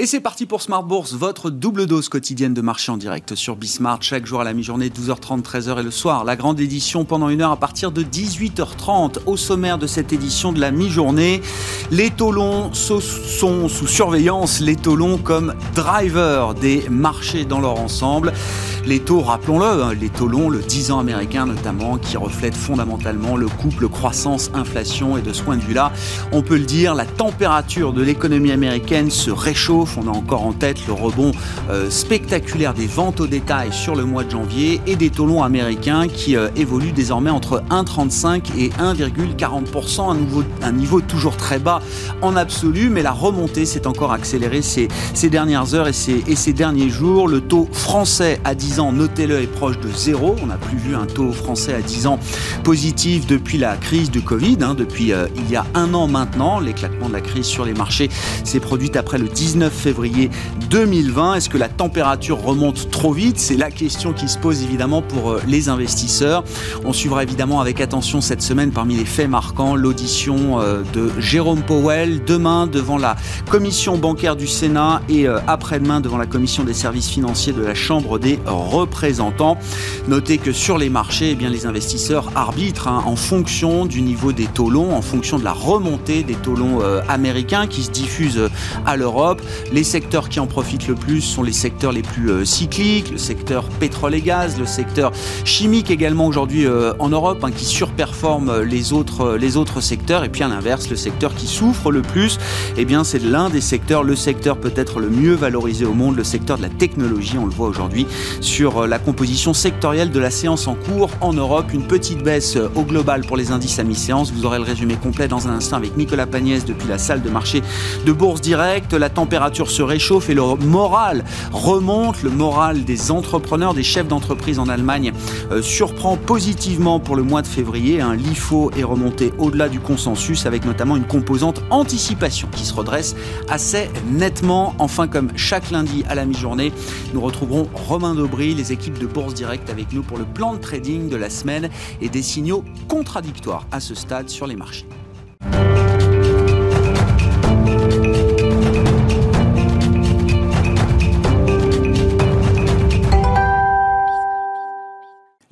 Et c'est parti pour Smart Bourse, votre double dose quotidienne de marché en direct sur Bismart, chaque jour à la mi-journée, 12h30, 13h et le soir. La grande édition pendant une heure à partir de 18h30. Au sommaire de cette édition de la mi-journée, les taux longs sont sous surveillance, les taux longs comme driver des marchés dans leur ensemble. Les taux, rappelons-le, hein, les taux longs, le 10 ans américain notamment, qui reflète fondamentalement le couple croissance-inflation. Et de ce point de vue-là, on peut le dire, la température de l'économie américaine se réchauffe on a encore en tête le rebond euh, spectaculaire des ventes au détail sur le mois de janvier et des taux longs américains qui euh, évoluent désormais entre 1,35 et 1,40%, un, un niveau toujours très bas en absolu, mais la remontée s'est encore accélérée ces, dernières heures et ces, et ces derniers jours. Le taux français à 10 ans, notez-le, est proche de zéro. On n'a plus vu un taux français à 10 ans positif depuis la crise du Covid, hein, depuis euh, il y a un an maintenant. L'éclatement de la crise sur les marchés s'est produit après le 19 février 2020. Est-ce que la température remonte trop vite? C'est la question qui se pose évidemment pour euh, les investisseurs. On suivra évidemment avec attention cette semaine parmi les faits marquants l'audition euh, de Jérôme Powell demain devant la commission bancaire du Sénat et euh, après-demain devant la commission des services financiers de la Chambre des représentants. Notez que sur les marchés, eh bien, les investisseurs arbitrent hein, en fonction du niveau des taux longs, en fonction de la remontée des taux longs américains qui se diffusent à l'Europe. Les secteurs qui en profitent le plus sont les secteurs les plus euh, cycliques, le secteur pétrole et gaz, le secteur chimique également aujourd'hui euh, en Europe, hein, qui surperforme les autres, les autres secteurs. Et puis à l'inverse, le secteur qui souffre le plus, eh bien c'est l'un des secteurs, le secteur peut-être le mieux valorisé au monde, le secteur de la technologie. On le voit aujourd'hui sur euh, la composition sectorielle de la séance en cours en Europe. Une petite baisse au global pour les indices à mi-séance. Vous aurez le résumé complet dans un instant avec Nicolas Pagnès depuis la salle de marché de Bourse Direct. La température se réchauffe et le moral remonte. Le moral des entrepreneurs, des chefs d'entreprise en Allemagne euh, surprend positivement pour le mois de février. Un LIFO est remonté au-delà du consensus avec notamment une composante anticipation qui se redresse assez nettement. Enfin, comme chaque lundi à la mi-journée, nous retrouverons Romain Daubry, les équipes de Bourse Direct avec nous pour le plan de trading de la semaine et des signaux contradictoires à ce stade sur les marchés.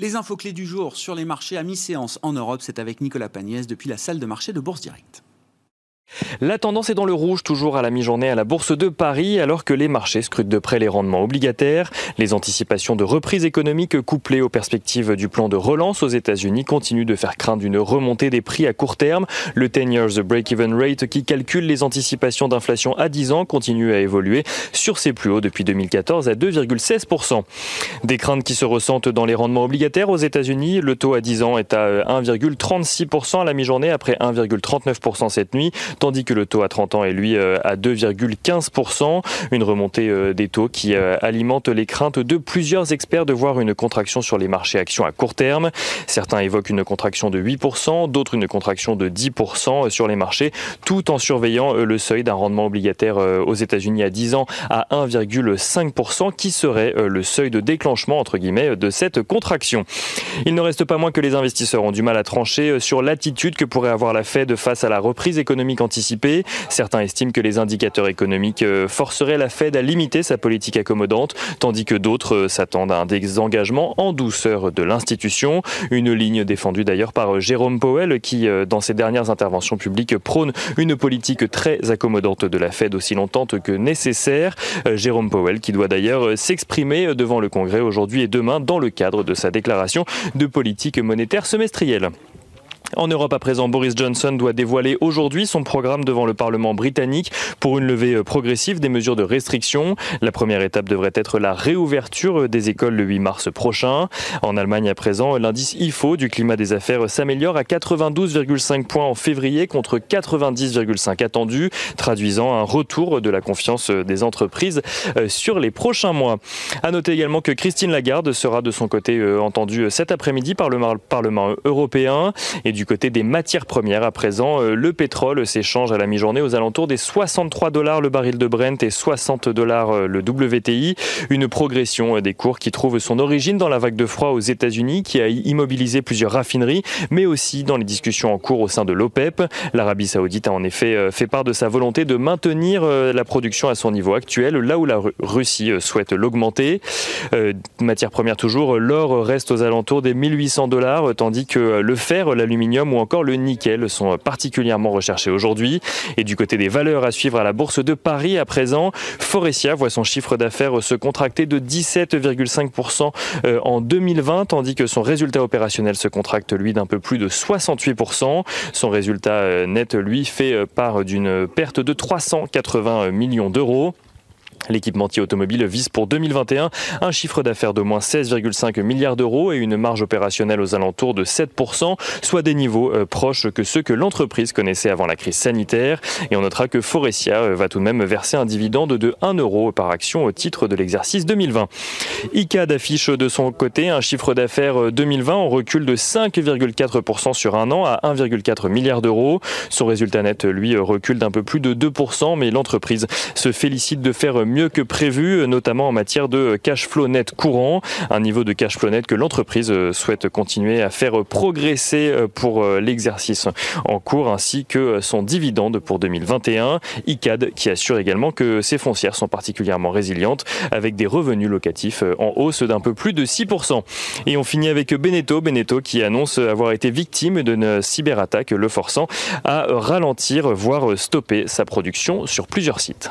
Les infos clés du jour sur les marchés à mi-séance en Europe, c'est avec Nicolas Pagnès depuis la salle de marché de Bourse Direct. La tendance est dans le rouge, toujours à la mi-journée à la Bourse de Paris, alors que les marchés scrutent de près les rendements obligataires. Les anticipations de reprise économique couplées aux perspectives du plan de relance aux États-Unis continuent de faire craindre une remontée des prix à court terme. Le 10 years break-even rate qui calcule les anticipations d'inflation à 10 ans continue à évoluer sur ses plus hauts depuis 2014 à 2,16%. Des craintes qui se ressentent dans les rendements obligataires aux États-Unis. Le taux à 10 ans est à 1,36% à la mi-journée après 1,39% cette nuit tandis que le taux à 30 ans est lui euh, à 2,15%. Une remontée euh, des taux qui euh, alimente les craintes de plusieurs experts de voir une contraction sur les marchés actions à court terme. Certains évoquent une contraction de 8%, d'autres une contraction de 10% sur les marchés, tout en surveillant le seuil d'un rendement obligataire aux États-Unis à 10 ans à 1,5% qui serait le seuil de déclenchement entre guillemets de cette contraction. Il ne reste pas moins que les investisseurs ont du mal à trancher sur l'attitude que pourrait avoir la Fed face à la reprise économique anticipée. Certains estiment que les indicateurs économiques euh, forceraient la Fed à limiter sa politique accommodante, tandis que d'autres euh, s'attendent à un désengagement en douceur de l'institution. Une ligne défendue d'ailleurs par euh, Jérôme Powell qui, dans ses dernières interventions publiques, prône une politique très accommodante de la Fed aussi longtemps que nécessaire. Jérôme Powell qui doit d'ailleurs s'exprimer devant le Congrès aujourd'hui et demain dans le cadre de sa déclaration de politique monétaire semestrielle. En Europe à présent, Boris Johnson doit dévoiler aujourd'hui son programme devant le Parlement britannique pour une levée euh, progressive des mesures de restriction. La première étape devrait être la réouverture des écoles le 8 mars prochain. En Allemagne à présent, l'indice IFO du climat des affaires s'améliore à 92,5 points en février contre 90,5 attendus, traduisant un retour de la confiance des entreprises euh, sur les prochains mois. À noter également que Christine Lagarde sera de son côté euh, entendue cet après-midi par le Parlement européen du côté des matières premières, à présent, le pétrole s'échange à la mi-journée aux alentours des 63 dollars le baril de Brent et 60 dollars le WTI. Une progression des cours qui trouve son origine dans la vague de froid aux États-Unis qui a immobilisé plusieurs raffineries, mais aussi dans les discussions en cours au sein de l'OPEP. L'Arabie saoudite a en effet fait part de sa volonté de maintenir la production à son niveau actuel, là où la Russie souhaite l'augmenter. matière première toujours, l'or reste aux alentours des 1800 dollars, tandis que le fer, l'aluminium ou encore le nickel sont particulièrement recherchés aujourd'hui. Et du côté des valeurs à suivre à la bourse de Paris à présent, Forestia voit son chiffre d'affaires se contracter de 17,5% euh, en 2020, tandis que son résultat opérationnel se contracte lui d'un peu plus de 68%. Son résultat euh, net, lui, fait euh, part d'une perte de 380 millions d'euros. L'équipementier automobile vise pour 2021 un chiffre d'affaires de moins 16,5 milliards d'euros et une marge opérationnelle aux alentours de 7%, soit des niveaux euh, proches que ceux que l'entreprise connaissait avant la crise sanitaire. Et on notera que Forestia euh, va tout de même verser un dividende de 1 euro par action au titre de l'exercice 2020. ICAD affiche de son côté un chiffre d'affaires 2020 en recul de 5,4% sur un an à 1,4 milliard d'euros. Son résultat net, lui, recule d'un peu plus de 2%, mais l'entreprise se félicite de faire mieux que prévu, notamment en matière de cash flow net courant, un niveau de cash flow net que l'entreprise souhaite continuer à faire progresser pour l'exercice en cours, ainsi que son dividende pour 2021. ICAD qui assure également que ses foncières sont particulièrement résilientes, avec des revenus locatifs en hausse d'un peu plus de 6%. Et on finit avec Beneteau, Beneteau qui annonce avoir été victime d'une cyberattaque, le forçant à ralentir, voire stopper sa production sur plusieurs sites.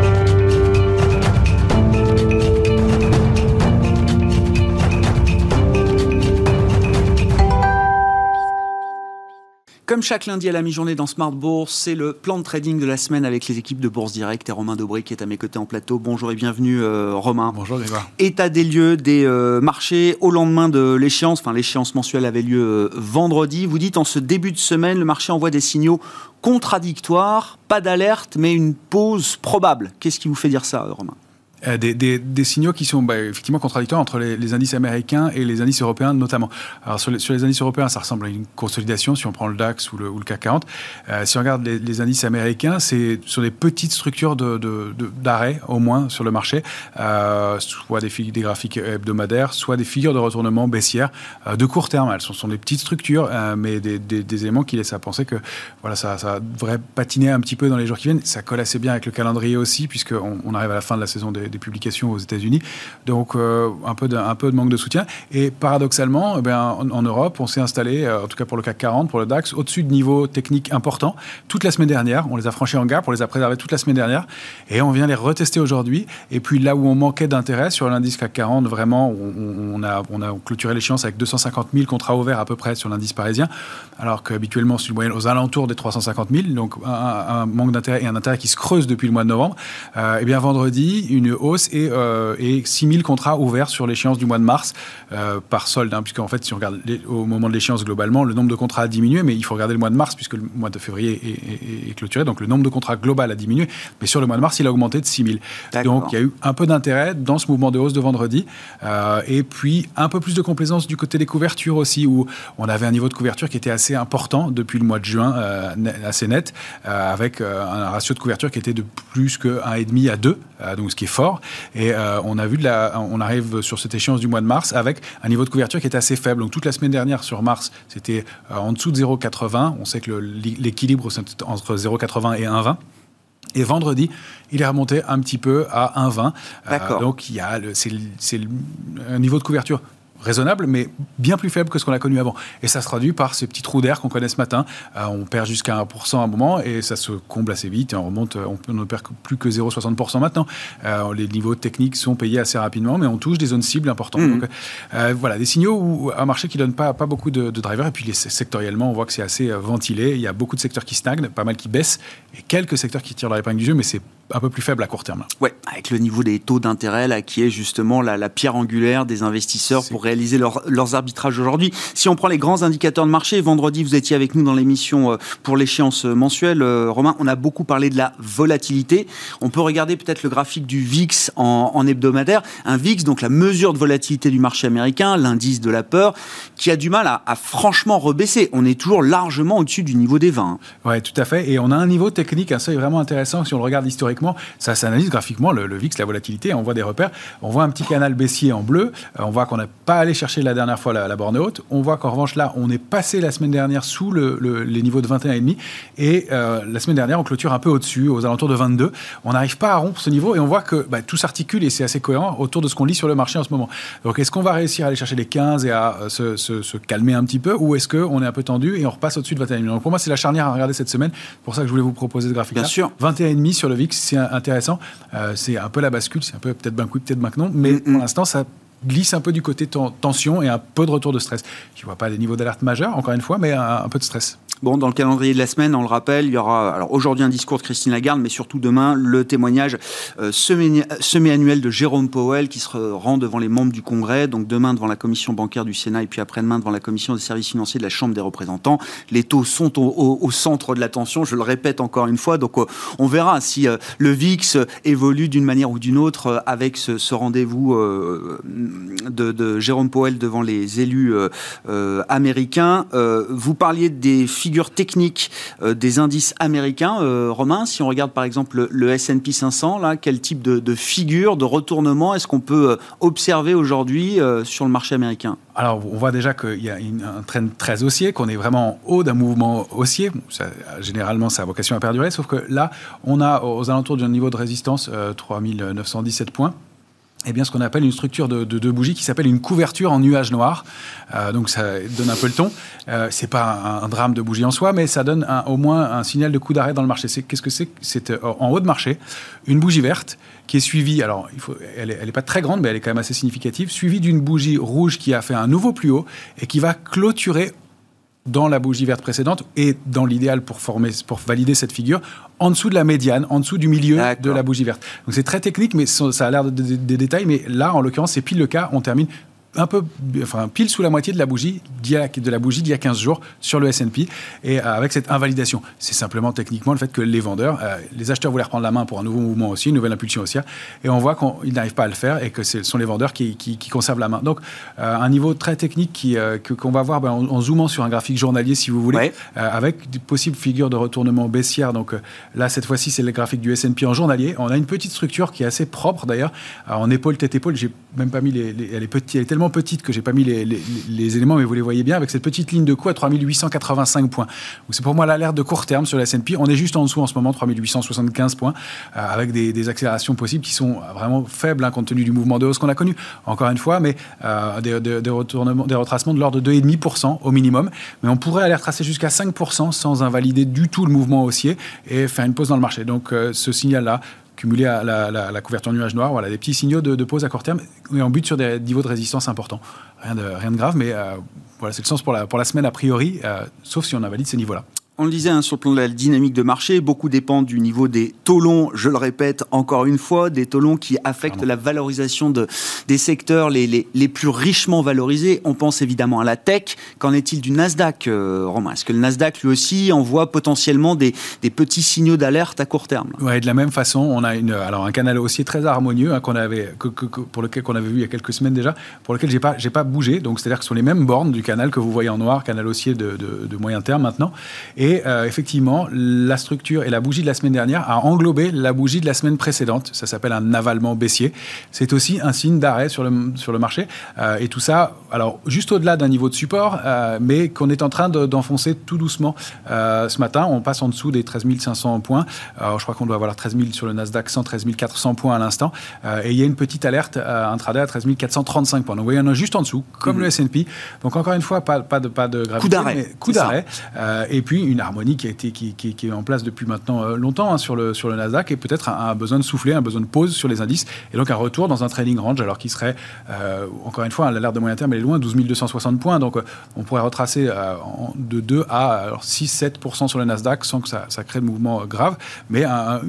Comme chaque lundi à la mi-journée dans Smart Bourse, c'est le plan de trading de la semaine avec les équipes de Bourse Direct et Romain Dobré qui est à mes côtés en plateau. Bonjour et bienvenue euh, Romain. Bonjour Grégoire. État des lieux des euh, marchés au lendemain de l'échéance, enfin l'échéance mensuelle avait lieu euh, vendredi. Vous dites en ce début de semaine, le marché envoie des signaux contradictoires, pas d'alerte mais une pause probable. Qu'est-ce qui vous fait dire ça Romain? Euh, des, signaux qui sont bah, effectivement contradictoires entre les, indices américains et les indices européens notamment. Alors sur les, indices européens, ça ressemble à une consolidation si on prend le DAX ou le, ou le CAC 40. Euh, si on regarde les, indices américains, c'est sur des petites structures d'arrêt au moins sur le marché, euh, soit des, graphiques hebdomadaires, soit des figures de retournement baissières de court terme. Elles sont, des petites structures, mais des, éléments qui laissent à penser que voilà, ça, ça, devrait patiner un petit peu dans les jours qui viennent. Ça colle assez bien avec le calendrier aussi, puisqu'on on arrive à la fin de la saison des des publications aux États-Unis. Donc, euh, un, peu de, un peu de manque de soutien. Et paradoxalement, eh en, Europe, on s'est installé, euh, en tout cas pour le CAC 40, pour le DAX, au-dessus de niveaux techniques importants toute la semaine dernière. On les a franchis en gap, on les a préservés toute la semaine dernière. Et on vient les retester aujourd'hui. Et puis là où on manquait d'intérêt sur l'indice CAC 40, vraiment, on, a, on a clôturé l'échéance avec 250 000 contrats ouverts à peu près sur l'indice parisien, alors qu'habituellement, c'est une moyenne aux alentours des 350 000. Donc, un, manque d'intérêt et un intérêt qui se creuse depuis le mois de novembre. Euh, et bien, vendredi, une hausse et, euh, et 6 000 contrats ouverts sur l'échéance du mois de mars euh, par solde, hein, puisqu'en fait, si on regarde les, au moment de l'échéance globalement, le nombre de contrats a diminué, mais il faut regarder le mois de mars, puisque le mois de février est, est, est, clôturé, donc le nombre de contrats global a diminué, mais sur le mois de mars, il a augmenté de 6 000. Donc il y a eu un peu d'intérêt dans ce mouvement de hausse de vendredi, euh, et puis un peu plus de complaisance du côté des couvertures aussi, où on avait un niveau de couverture qui était assez important depuis le mois de juin, euh, assez net, avec un ratio de couverture qui était de plus que 1,5 à 2, donc ce qui est fort. Et euh, on a vu de la, on arrive sur cette échéance du mois de mars avec un niveau de couverture qui est assez faible. Donc toute la semaine dernière sur mars, c'était euh, en dessous de 0,80. On sait que l'équilibre c'est entre 0,80 et 1,20. Et vendredi, il est remonté un petit peu à 1,20. Euh, donc il y a c'est un niveau de couverture raisonnable, mais bien plus faible que ce qu'on a connu avant. Et ça se traduit par ces petits trous d'air qu'on connaît ce matin. Euh, on perd jusqu'à 1% à un moment et ça se comble assez vite et on remonte, on, ne perd plus que 0,60% maintenant. Euh, les niveaux techniques sont payés assez rapidement, mais on touche des zones cibles importantes. Mmh. Donc, euh, voilà, des signaux où un marché qui donne pas, pas beaucoup de, de drivers et puis les, sectoriellement, on voit que c'est assez ventilé. Il y a beaucoup de secteurs qui stagnent, pas mal qui baissent et quelques secteurs qui tirent leur épingle du jeu, mais c'est un peu plus faible à court terme. Ouais, avec le niveau des taux d'intérêt là, qui est justement la, la pierre angulaire des investisseurs pour réaliser leurs arbitrages aujourd'hui. Si on prend les grands indicateurs de marché, vendredi, vous étiez avec nous dans l'émission pour l'échéance mensuelle, Romain, on a beaucoup parlé de la volatilité. On peut regarder peut-être le graphique du VIX en, hebdomadaire. Un VIX, donc la mesure de volatilité du marché américain, l'indice de la peur, qui a du mal à, franchement rebaisser. On est toujours largement au-dessus du niveau des 20. Oui, tout à fait. Et on a un niveau technique, un seuil vraiment intéressant. Si on le regarde historiquement, ça s'analyse graphiquement, le, VIX, la volatilité, on voit des repères. On voit un petit canal baissier en bleu. Euh, on voit qu'on n'a pas allé chercher la dernière fois la, borne haute. On voit qu'en revanche, là, on est passé la semaine dernière sous les niveaux de 21,5. Et euh, la semaine dernière, on clôture un peu au-dessus, aux alentours de 22. On n'arrive pas à rompre ce niveau et on voit que bah, tout s'articule et c'est assez cohérent autour de ce qu'on lit sur le marché en ce moment. Donc, est-ce qu'on va réussir à aller chercher les 15 et à euh, se, calmer un petit peu ou est-ce qu'on est un peu tendu et on repasse au-dessus de 21,5 Donc, pour moi, c'est la charnière à regarder cette semaine. C'est pour ça que je voulais vous proposer ce graphique-là. Bien sûr. 21,5 sur le VIX, c'est intéressant. Euh, c'est un peu la bascule, c'est un peu peut-être ben oui, peut-être ben non, mais pour l'instant, ça glisse un peu du côté tension et un peu de retour de stress. Je ne vois pas des niveaux d'alerte majeurs, encore une fois, mais un peu de stress. Bon, dans le calendrier de la semaine, on le rappelle, il y aura alors aujourd'hui un discours de Christine Lagarde, mais surtout demain le témoignage euh, semi-annuel de Jérôme Powell qui se rend devant les membres du Congrès, donc demain devant la commission bancaire du Sénat et puis après-demain devant la commission des services financiers de la Chambre des représentants. Les taux sont au, centre de l'attention, je le répète encore une fois, donc euh, on verra si euh, le VIX évolue d'une manière ou d'une autre euh, avec ce, rendez-vous de, Jérôme Powell devant les élus américains. vous parliez des figures technique euh, des indices américains, euh, Romain, si on regarde par exemple le, S&P 500, là, quel type de, figure, de retournement est-ce qu'on peut euh, observer aujourd'hui sur le marché américain? Alors, on voit déjà qu'il y a un train très haussier, qu'on est vraiment en haut d'un mouvement haussier. généralement, ça a vocation à perdurer, sauf que là, on a aux alentours d'un niveau de résistance 3917 points eh bien, ce qu'on appelle une structure de, de, bougie qui s'appelle une couverture en nuage noir. Euh, donc, ça donne un peu le ton. Euh, c'est pas un, drame de bougie en soi, mais ça donne au moins un signal de coup d'arrêt dans le marché. Qu'est-ce que c'est? C'est euh, en haut de marché, une bougie verte qui est suivie, alors il faut, elle n'est est pas très grande, mais elle est quand même assez significative, suivie d'une bougie rouge qui a fait un nouveau plus haut et qui va clôturer dans la bougie verte précédente et dans l'idéal pour former, pour valider cette figure, en dessous de la médiane, en dessut du milieu de la bougie verte. Donc c'est très technique, mais ça a l'air des détails. Mais là, en l'occurrence, c'est pile le cas. On termine un peu, enfin, pile sous la moitié de la bougie, de la bougie d'il y a 15 jours sur le S&P, et euh, avec cette invalidation. C'est simplement techniquement le fait que les vendeurs, euh, les acheteurs voulaient reprendre la main pour un nouveau mouvement aussi, une nouvelle impulsion haussière, et on voit qu'ils n'arrivent pas à le faire et que ce sont les vendeurs qui, conservent la main. Donc, euh, un niveau très technique qui, qu'on va voir ben, en, zoomant sur un graphique journalier, si vous voulez, avec de possibles figures de retournement baissière. Donc là, cette fois-ci, c'est le graphique du S&P en journalier. On a une petite structure qui est assez propre d'ailleurs, en épaule, tête, épaule. J'ai même pas mis les, elle est petite, elle est tellement petite que j'ai pas mis les, éléments, mais vous les voyez bien, avec cette petite ligne de coup à 3885 points. C'est pour moi l'alerte de court terme sur la S&P. On est juste en dessous en ce moment, 3875 points, euh, avec des, accélérations possibles qui sont vraiment faibles hein, compte tenu du mouvement de hausse qu'on a connu. Encore une fois, mais euh, des, retournements, des retracements de l'ordre de 2,5% au minimum. Mais on pourrait aller retracer jusqu'à 5% sans invalider du tout le mouvement haussier et faire une pause dans le marché. Donc euh, ce signal-là, cumulé à la, couverture nuage noir, voilà, des petits signaux de, pause à court terme et en but sur des niveaux de résistance importants. Rien de, rien de grave, mais euh, voilà, c'est le sens pour la, pour la semaine a priori, euh, sauf si on invalide ces niveaux-là. On le disait hein, sur le plan de la dynamique de marché, beaucoup dépend du niveau des taux longs, je le répète encore une fois, des taux longs qui affectent la valorisation de, des secteurs les, les, plus richement valorisés. On pense évidemment à la tech. Qu'en est-il du Nasdaq, euh, Romain? Est-ce que le Nasdaq, lui aussi, envoie potentiellement des, des petits signaux d'alerte à court terme? Oui, de la même façon, on a une, alors un canal haussier très harmonieux hein, qu'on avait, pour lequel qu'on avait vu il y a quelques semaines déjà, pour lequel j'ai pas, j'ai pas bougé. Donc, c'est-à-dire que ce sont les mêmes bornes du canal que vous voyez en noir, canal haussier de, de, de moyen terme maintenant. Et et euh, effectivement, la structure et la bougie de la semaine dernière a englobé la bougie de la semaine précédente. Ça s'appelle un avalement baissier. C'est aussi un signe d'arrêt sur le, sur le marché. Euh, et tout ça, alors juste au-delà d'un niveau de support, euh, mais qu'on est en train d'enfoncer tout doucement. ce matin, on passe en dessous des 13 500 points. je crois qu'on doit avoir 13 000 sur le Nasdaq, 113 400 points à l'instant. et il y a une petite alerte intraday à 13 435 points. Donc vous voyez, on est juste en dessous, comme mmh. le S&P. Donc encore une fois, pas, pas de, pas de gravité. Coup d'arrêt. Coup d'arrêt. et puis une harmonie qui, a été, qui, est en place depuis maintenant longtemps hein, sur, le, sur le Nasdaq et peut-être un, besoin de souffler, un besoin de pause sur les indices et donc un retour dans un trading range alors qu'il serait, encore une fois, à l'alerte de moyen terme, elle est loin, 12 260 points. Donc on pourrait retracer de 2 à 6-7% sur le Nasdaq sans que ça, ça crée de mouvements graves, mais un,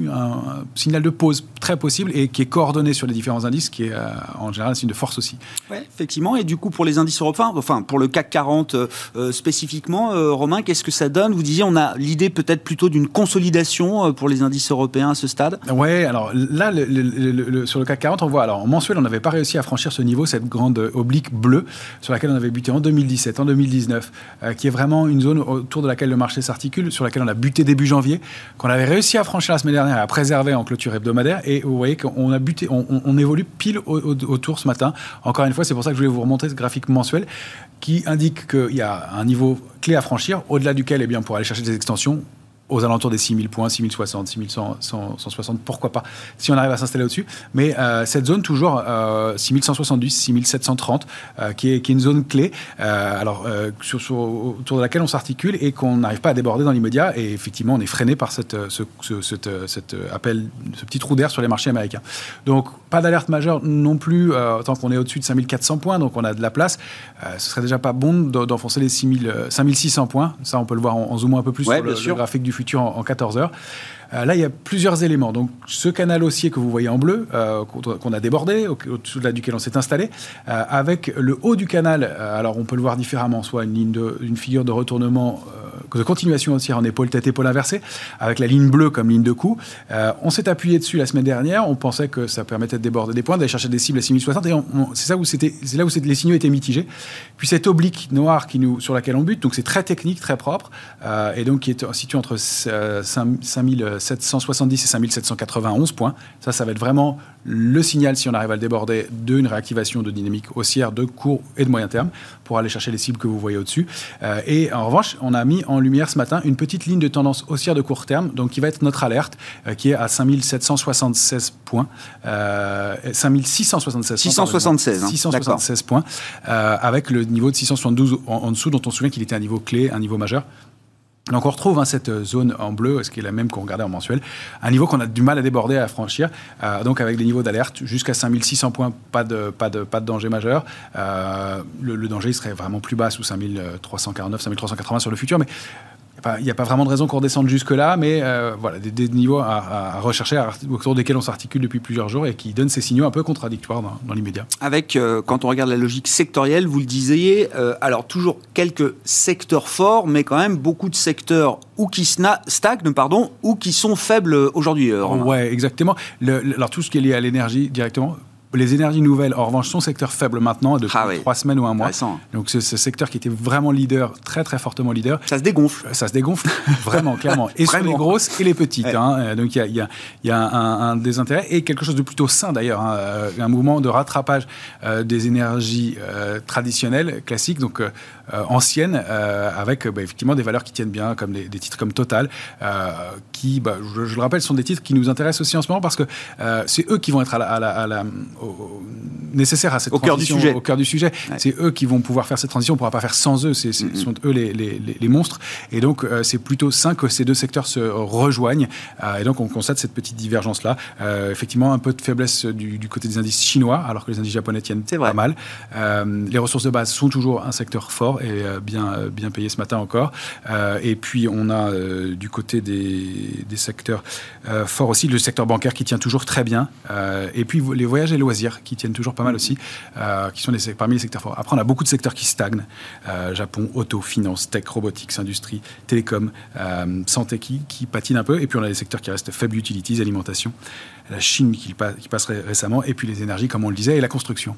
signal de pause très possible et qui est coordonné sur les différents indices, qui est en général un signe de force aussi. Oui, effectivement. Et du coup, pour les indices européens, enfin pour le CAC 40 euh, euh, spécifiquement, euh, Romain, qu'est-ce que ça donne? Vous on a l'idée peut-être plutôt d'une consolidation pour les indices européens à ce stade? Oui, alors là, sur le CAC 40, on voit, alors en mensuel, on n'avait pas réussi à franchir ce niveau, cette grande oblique bleue sur laquelle on avait buté en 2017, en 2019, qui est vraiment une zone autour de laquelle le marché s'articule, sur laquelle on a buté début janvier, qu'on avait réussi à franchir la semaine dernière et à préserver en clôture hebdomadaire. Et vous voyez qu'on a buté, on, évolue pile autour ce matin. Encore une fois, c'est pour ça que je voulais vous remontrer ce graphique mensuel qui indique qu'il y a un niveau clé à franchir, au-delà duquel, eh bien, pour aller chercher des extensions, aux alentours des 6000 points, 6060, 6160, pourquoi pas, si on arrive à s'installer au-dessus. Mais euh, cette zone, toujours euh, 6170, 6730, euh, qui, est, qui, est, une zone clé, euh, alors, sur, autour de laquelle on s'articule et qu'on n'arrive pas à déborder dans l'immédiat. Et effectivement, on est freiné par cette, ce, cet appel, ce petit trou d'air sur les marchés américains. Donc, pas d'alerte majeure non plus, tant qu'on est au-dessus de 5400 points, donc on a de la place. ce serait déjà pas bon d'enfoncer les 6000, 5600 points. Ça, on peut le voir en, zoomant un peu plus sur le, le graphique du futur en, 14 heures. Euh, là, il y a plusieurs éléments. Donc, ce canal haussier que vous voyez en bleu, euh, qu'on a débordé, au-dessus de duquel on s'est installé, euh, avec le haut du canal, alors on peut le voir différemment, soit une, ligne de, une figure de retournement, de continuation haussière en épaule, tête, épaule inversée, avec la ligne bleue comme ligne de coup. on s'est appuyé dessus la semaine dernière, on pensait que ça permettait de déborder des points, d'aller chercher des cibles à 6060, et c'est là où, c'est là où les signaux étaient mitigés. Puis cette oblique noire qui nous, sur laquelle on bute, donc c'est très technique, très propre, et donc qui est situé entre 5000 770 et 5791 points. Ça, ça va être vraiment le signal, si on arrive à le déborder, d'une réactivation de dynamique haussière de court et de moyen terme pour aller chercher les cibles que vous voyez au-dessus. Euh, et en revanche, on a mis en lumière ce matin une petite ligne de tendance haussière de court terme, donc qui va être notre alerte, euh, qui est à 5776 points, euh, 5676. 676, 676 points, euh, avec le niveau de 672 en dessous, dont on se souvient qu'il était un niveau clé, un niveau majeur. Donc on retrouve hein, cette zone en bleu, ce qui est la même qu'on regardait en mensuel, un niveau qu'on a du mal à déborder, à franchir, euh, donc avec des niveaux d'alerte jusqu'à 5600 points, pas de, pas de, danger majeur. Euh, le, le, danger serait vraiment plus bas sous 5349, 5380 sur le futur, mais il n'y a pas vraiment de raison qu'on redescende jusque-là, mais euh, voilà, des, niveaux à, rechercher autour desquels on s'articule depuis plusieurs jours et qui donnent ces signaux un peu contradictoires dans, l'immédiat. Avec, euh, quand on regarde la logique sectorielle, vous le disiez, euh, alors toujours quelques secteurs forts, mais quand même beaucoup de secteurs ou qui stagnent, pardon, ou qui sont faibles aujourd'hui. Oui, exactement. alors tout ce qui est lié à l'énergie directement, les énergies nouvelles, en revanche, sont secteur faible maintenant, depuis ah trois semaines ou un mois. Donc ce, secteur qui était vraiment leader, très très fortement leader. Ça se dégonfle. Ça se dégonfle, vraiment, clairement. Et sur les grosses et les petites. Hein. Euh, donc il y a, y a, un, désintérêt et quelque chose de plutôt sain d'ailleurs, hein. euh, un mouvement de rattrapage euh, des énergies traditionnelles, classiques, donc anciennes, avec bah, effectivement des valeurs qui tiennent bien, comme des, titres comme Total, qui, bah, je, le rappelle, sont des titres qui nous intéressent aussi en ce moment parce que c'est eux qui vont être à la nécessaires à cette au cœur du sujet. Au cœur du sujet. C'est eux qui vont pouvoir faire cette transition. On ne pourra pas faire sans eux. Ce sont eux les, les, les, monstres. Et donc, euh, c'est plutôt sain que ces deux secteurs se rejoignent. Euh, et donc, on constate cette petite divergence-là. Euh, effectivement, un peu de faiblesse du, du, côté des indices chinois, alors que les indices japonais tiennent pas mal. les ressources de base sont toujours un secteur fort et bien, bien payé ce matin encore. et puis, on a du côté des, des secteurs forts aussi, le secteur bancaire qui tient toujours très bien. et puis, les voyages et loisirs qui tiennent toujours pas mal aussi, euh, qui sont parmi les secteurs forts. Après, on a beaucoup de secteurs qui stagnent. Euh, Japon, auto, finance, tech, robotics, industrie, télécom, euh, santé qui, patinent un peu. Et puis, on a des secteurs qui restent faibles, utilities, alimentation, la Chine qui, qui passerait récemment, et puis les énergies, comme on le disait, et la construction.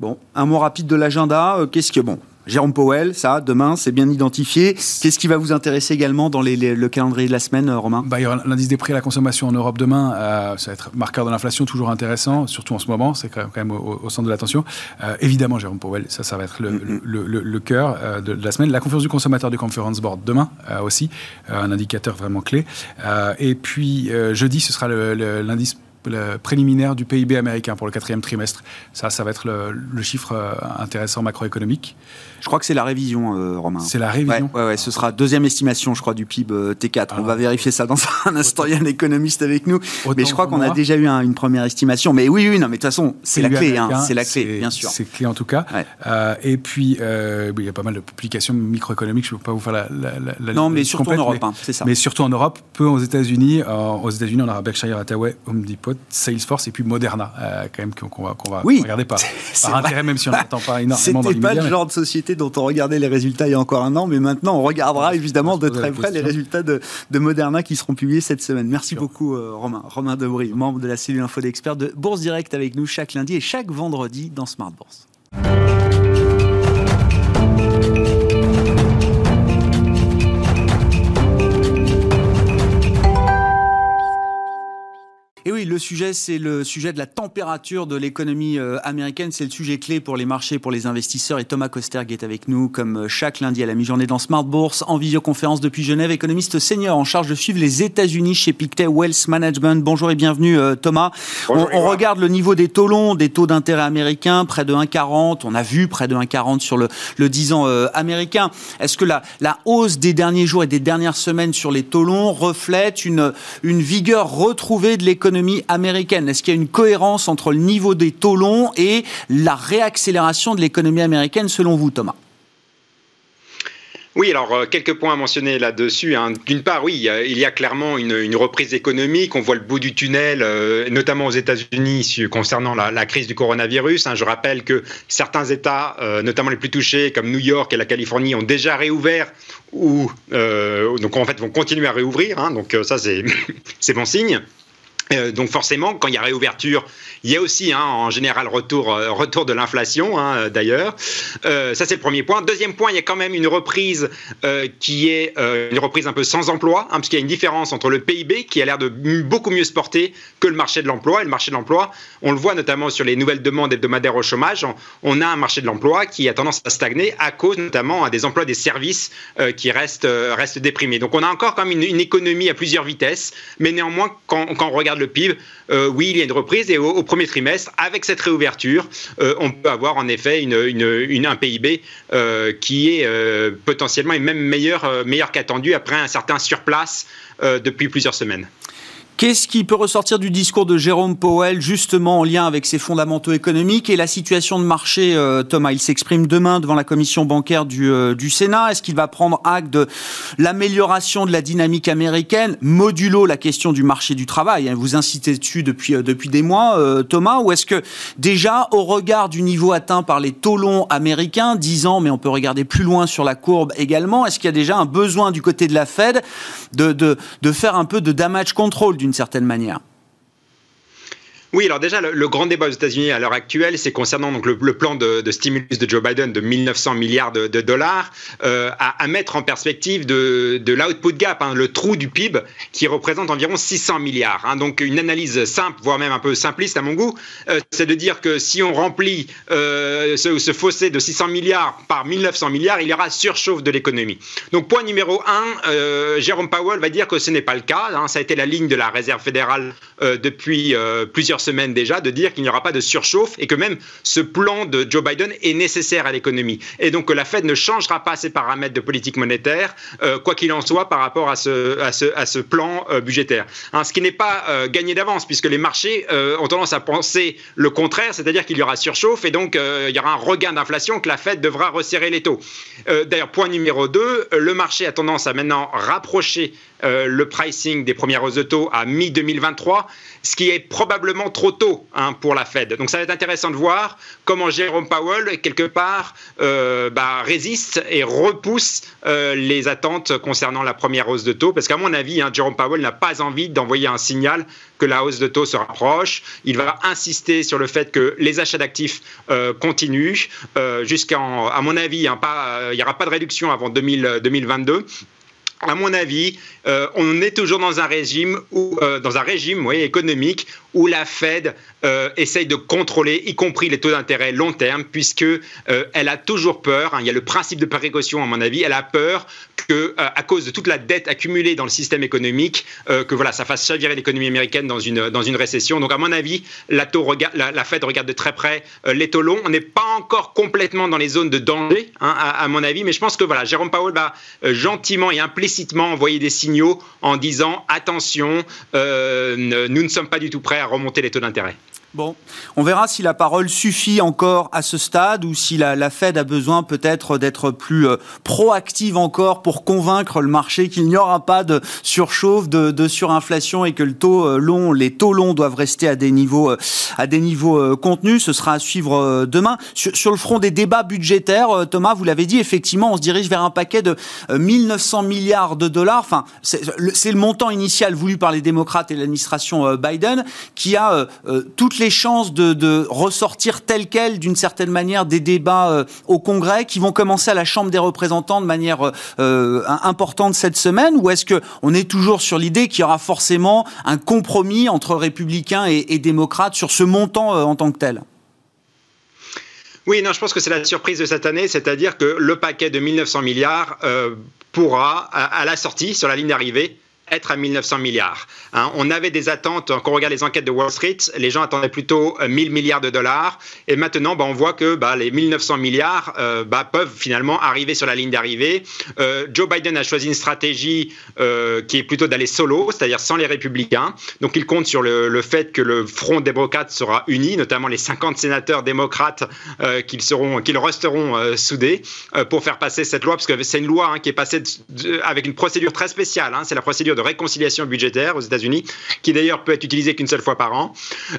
Bon, un mot rapide de l'agenda. Qu'est-ce que bon Jérôme Powell, ça, demain, c'est bien identifié. Qu'est-ce qui va vous intéresser également dans le calendrier de la semaine, euh, Romain? Bah, Il y aura l'indice des prix à la consommation en Europe demain. Euh, ça va être marqueur de l'inflation, toujours intéressant, surtout en ce moment. C'est quand même au, centre de l'attention. Euh, évidemment, Jérôme Powell, ça, ça va être le, mm-hmm. cœur de, la semaine. La conférence du consommateur du Conference Board demain aussi, un indicateur vraiment clé. et puis, jeudi, ce sera l'indice préliminaire du PIB américain pour le quatrième trimestre. Ça, ça va être le, chiffre euh, intéressant macroéconomique. Je crois que c'est la révision, euh, Romain. C'est la révision ouais, ouais, ce sera deuxième estimation, je crois, du PIB euh, T4. On va vérifier ça dans un instant. Il y a un économiste avec nous. mais je crois qu'on a déjà eu une première estimation. Mais oui, oui, non, mais de toute façon, c'est la clé. Hein, c'est la clé, bien sûr. C'est clé en tout cas. et puis, il y a pas mal de publications microéconomiques. Je ne vais pas vous faire la. la, non, mais surtout en Europe, hein, c'est ça. Mais surtout en Europe, peu aux États-Unis. aux États-Unis, on aura Berkshire Hathaway, Home Depot, Salesforce et puis Moderna, euh, quand même, qu'on va, qu'on va regarder par, par intérêt, même si on n'entend pas énormément C'était pas le genre de société dont on regardait les résultats il y a encore un an, mais maintenant on regardera évidemment de très près les résultats de, de, Moderna qui seront publiés cette semaine. Merci beaucoup euh, Romain. Romain Debry, membre de la cellule info d'experts de Bourse Direct avec nous chaque lundi et chaque vendredi dans Smart Bourse. Et oui, le sujet, c'est le sujet de la température de l'économie euh, américaine. C'est le sujet clé pour les marchés, pour les investisseurs. Et Thomas Kosterg est avec nous, comme euh, chaque lundi à la mi-journée dans Smart Bourse, en visioconférence depuis Genève, économiste senior en charge de suivre les États-Unis chez Pictet Wealth Management. Bonjour et bienvenue, euh, Thomas. on, regarde le niveau des taux longs, des taux d'intérêt américains, près de 1,40. On a vu près de 1,40 sur le, le 10 ans américain. Est-ce que la, la hausse des derniers jours et des dernières semaines sur les taux longs reflète une, une vigueur retrouvée de l'économie américaine Est-ce qu'il y a une cohérence entre le niveau des taux longs et la réaccélération de l'économie américaine selon vous, Thomas? Oui, alors euh, quelques points à mentionner là-dessus. Hein. D'une part, oui, il y a clairement une, reprise économique. On voit le bout du tunnel, euh, notamment aux États-Unis, concernant la, crise du coronavirus. Hein. Je rappelle que certains États, euh, notamment les plus touchés, comme New York et la Californie, ont déjà réouvert ou donc en fait vont continuer à réouvrir. Hein. Donc ça, c'est bon signe. Euh, donc forcément, quand il y a réouverture, il y a aussi hein, en général retour, euh, retour de l'inflation hein, d'ailleurs. Euh, ça c'est le premier point. Deuxième point, il y a quand même une reprise qui est une reprise un peu sans emploi, hein, parce y a une différence entre le PIB qui a l'air de beaucoup mieux se porter que le marché de l'emploi. Et le marché de l'emploi, on le voit notamment sur les nouvelles demandes hebdomadaires au chômage. On, a un marché de l'emploi qui a tendance à stagner à cause notamment des emplois des services qui restent, restent déprimés. Donc on a encore quand même une, économie à plusieurs vitesses, mais néanmoins quand, quand on regarde le PIB, euh, oui, il y a une reprise et au, premier trimestre, avec cette réouverture, euh, on peut avoir en effet un PIB euh, qui est potentiellement et même meilleur, meilleur qu'attendu après un certain surplace depuis plusieurs semaines. Qu'est-ce qui peut ressortir du discours de Jérôme Powell, justement en lien avec ses fondamentaux économiques et la situation de marché euh, Thomas, il s'exprime demain devant la commission bancaire du, euh, du Sénat. Est-ce qu'il va prendre acte de l'amélioration de la dynamique américaine, modulo la question du marché du travail hein, Vous incitez dessus depuis, euh, depuis des mois, Thomas, ou est-ce que déjà, au regard du niveau atteint par les taux longs américains, 10 ans, mais on peut regarder plus loin sur la courbe également, est-ce qu'il y a déjà un besoin du côté de la Fed de, de, de faire un peu de damage control d'une d'une certaine manière. Oui, alors déjà, le, grand débat aux États-Unis à l'heure actuelle, c'est concernant donc le, plan de, stimulus de Joe Biden de 1900 milliards de, dollars euh, à, mettre en perspective de, l'output gap, hein, le trou du PIB, qui représente environ 600 milliards. Hein. donc une analyse simple, voire même un peu simpliste à mon goût, euh, c'est de dire que si on remplit euh, ce, fossé de 600 milliards par 1900 milliards, il y aura surchauffe de l'économie. Donc point numéro un, Jérôme Powell va dire que ce n'est pas le cas. Hein. ça a été la ligne de la Réserve fédérale depuis plusieurs semaine déjà de dire qu'il n'y aura pas de surchauffe et que même ce plan de Joe Biden est nécessaire à l'économie. Et donc que la Fed ne changera pas ses paramètres de politique monétaire, euh, quoi qu'il en soit, par rapport à ce, à ce, à ce plan euh, budgétaire. Hein, ce qui n'est pas euh, gagné d'avance, puisque les marchés ont tendance à penser le contraire, c'est-à-dire qu'il y aura surchauffe et donc il y aura un regain d'inflation que la Fed devra resserrer les taux. D'ailleurs, point numéro 2, le marché a tendance à maintenant rapprocher le pricing des premières hausses de taux à mi-2023 ce qui est probablement trop tôt hein, pour la Fed. Donc ça va être intéressant de voir comment Jérôme Powell, quelque part, euh, bah, résiste et repousse euh, les attentes concernant la première hausse de taux, parce qu'à mon avis, hein, Jérôme Powell n'a pas envie d'envoyer un signal que la hausse de taux se rapproche. Il va insister sur le fait que les achats d'actifs euh, continuent jusqu'en, à mon avis, hein, il n'y aura pas de réduction avant 2022. À mon avis, euh, on est toujours dans un régime, euh, dans un régime économique où la Fed euh, essaye de contrôler, y compris les taux d'intérêt long terme, puisque elle a toujours peur. Hein, il y a le principe de précaution, à mon avis. Elle a peur que, à cause de toute la dette accumulée dans le système économique, que voilà, ça fasse chavirer l'économie américaine dans une dans une récession. Donc, à mon avis, la, Fed regarde de très près les taux longs. On n'est pas encore complètement dans les zones de danger, hein, à, à, mon avis, mais je pense que voilà, Jérôme Powell va gentiment et implicitement envoyer des signaux en disant attention, euh, nous ne sommes pas du tout prêts à remonter les taux d'intérêt. Bon, on verra si la parole suffit encore à ce stade ou si la, Fed a besoin peut-être d'être plus euh, proactive encore pour convaincre le marché qu'il n'y aura pas de surchauffe, de, surinflation et que le euh, les taux longs doivent rester à des niveaux, euh, à des niveaux contenus. Ce sera à suivre demain. Sur, le front des débats budgétaires, Thomas, vous l'avez dit, effectivement, on se dirige vers un paquet de 1900 milliards de dollars. Enfin, c'est le, montant initial voulu par les démocrates et l'administration Biden qui a toutes les chances de, ressortir tel quel, d'une certaine manière, des débats euh, au Congrès qui vont commencer à la Chambre des représentants de manière euh, euh, importante cette semaine Ou est-ce qu'on est toujours sur l'idée qu'il y aura forcément un compromis entre républicains et, démocrates sur ce montant en tant que tel? Oui, non, je pense que c'est la surprise de cette année, c'est-à-dire que le paquet de 1900 milliards pourra, à, la sortie, sur la ligne d'arrivée, être à 1900 milliards. Hein. on avait des attentes, quand on regarde les enquêtes de Wall Street, les gens attendaient plutôt 1000 euh, milliards de dollars. Et maintenant, bah, on voit que bah, les 1900 milliards euh, bah, peuvent finalement arriver sur la ligne d'arrivée. Euh, Joe Biden a choisi une stratégie qui est plutôt d'aller solo, c'est-à-dire sans les républicains. Donc il compte sur le, fait que le front démocrate sera uni, notamment les 50 sénateurs démocrates qu'ils seront, qu'ils resteront soudés pour faire passer cette loi, parce que c'est une loi hein, qui est passée avec une procédure très spéciale. Hein. c'est la procédure de réconciliation budgétaire aux États-Unis, qui d'ailleurs peut être utilisée qu'une seule fois par an.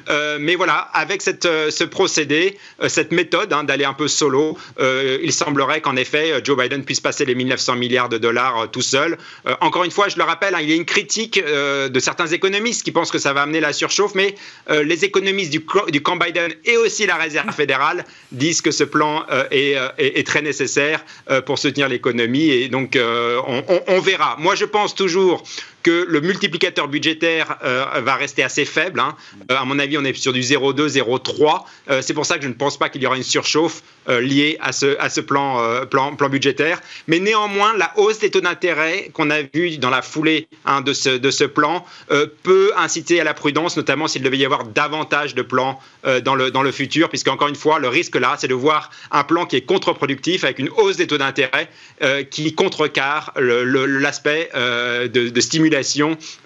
Euh, mais voilà, avec euh, ce procédé, euh, cette méthode hein, d'aller un peu solo, il semblerait qu'en effet Joe Biden puisse passer les 1900 milliards de dollars tout seul. encore une fois, je le rappelle, hein, il y a une critique de certains économistes qui pensent que ça va amener la surchauffe, mais les économistes du, camp Biden et aussi la Réserve fédérale disent que ce plan est, très nécessaire pour soutenir l'économie et donc on, on, on verra. Moi, je pense toujours que le multiplicateur budgétaire euh, va rester assez faible. Hein. Euh, à mon avis, on est sur du 0,2, 0,3. Euh, c'est pour ça que je ne pense pas qu'il y aura une surchauffe liée à ce, plan, budgétaire. Mais néanmoins, la hausse des taux d'intérêt qu'on a vu dans la foulée hein, de, ce, plan peut inciter à la prudence, notamment s'il devait y avoir davantage de plans dans, le, futur, puisque encore une fois, le risque là, c'est de voir un plan qui est contre-productif avec une hausse des taux d'intérêt qui contrecarre l'aspect de stimulation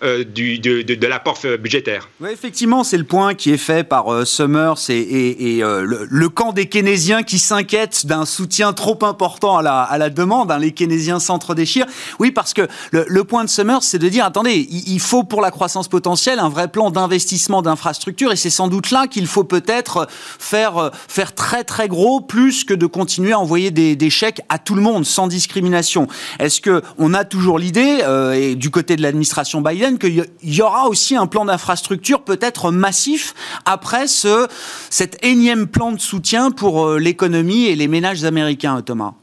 euh, du, de, de, l'apport budgétaire. Oui, effectivement, c'est le point qui est fait par euh, Summers et, euh, le, camp des keynésiens qui s'inquiètent d'un soutien trop important à la, à la demande. Hein, les keynésiens s'entre-déchirent. Oui, parce que le, point de Summers, c'est de dire, attendez, il, faut pour la croissance potentielle un vrai plan d'investissement d'infrastructure et c'est sans doute là qu'il faut peut-être faire, faire très très gros plus que de continuer à envoyer des, des chèques à tout le monde sans discrimination. Est-ce que on a toujours l'idée, et du côté de la l'administration Biden qu'il y aura aussi un plan d'infrastructure peut-être massif après ce, cet énième plan de soutien pour euh, l'économie et les ménages américains, Thomas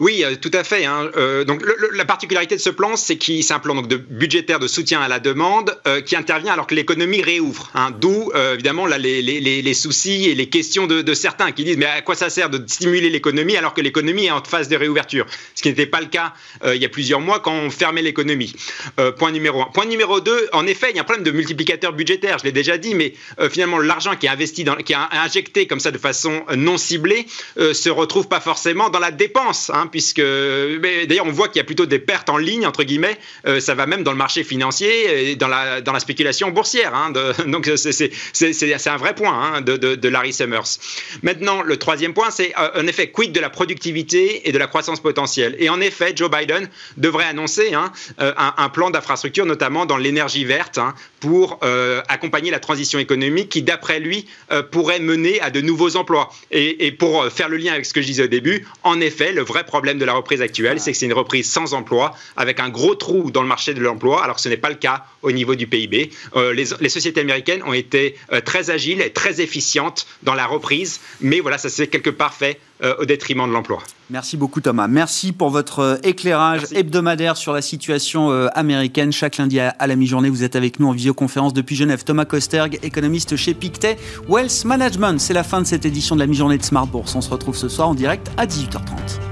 oui, euh, tout à fait. Hein. Euh, donc la particularité de ce plan, c'est qu'il c'est un plan donc, de budgétaire de soutien à la demande euh, qui intervient alors que l'économie réouvre. Hein. D'où évidemment là, les, soucis et les questions de, certains qui disent mais à quoi ça sert de stimuler l'économie alors que l'économie est en phase de réouverture, ce qui n'était pas le cas il y a plusieurs mois quand on fermait l'économie. point numéro un. Point numéro deux, en effet, il y a un problème de multiplicateur budgétaire. Je l'ai déjà dit, mais finalement l'argent qui est investi, qui est injecté comme ça de façon non ciblée, se retrouve pas forcément dans la dépense. Hein, puisque d'ailleurs on voit qu'il y a plutôt des pertes en ligne entre guillemets. Euh, ça va même dans le marché financier et dans la dans la spéculation boursière. Hein, donc c'est un vrai point hein, de, de, Larry Summers. Maintenant le troisième point c'est euh, en effet quid de la productivité et de la croissance potentielle? Et en effet Joe Biden devrait annoncer hein, euh, un, plan d'infrastructure notamment dans l'énergie verte pour accompagner la transition économique qui d'après lui pourrait mener à de nouveaux emplois. Et, et pour faire le lien avec ce que je disais au début, en effet le vrai problème problème de la reprise actuelle, c'est que c'est une reprise sans emploi, avec un gros trou dans le marché de l'emploi, alors que ce n'est pas le cas au niveau du PIB. Euh, les, sociétés américaines ont été euh, très agiles et très efficientes dans la reprise, mais voilà, ça s'est quelque part fait euh, au détriment de l'emploi. Merci beaucoup Thomas. Merci pour votre éclairage hebdomadaire sur la situation américaine. Chaque lundi à, la mi-journée, vous êtes avec nous en visioconférence depuis Genève. Thomas Kosterg, économiste chez Pictet Wealth Management. C'est la fin de cette édition de la mi-journée de Smart Bourse. On se retrouve ce soir en direct à 18h30.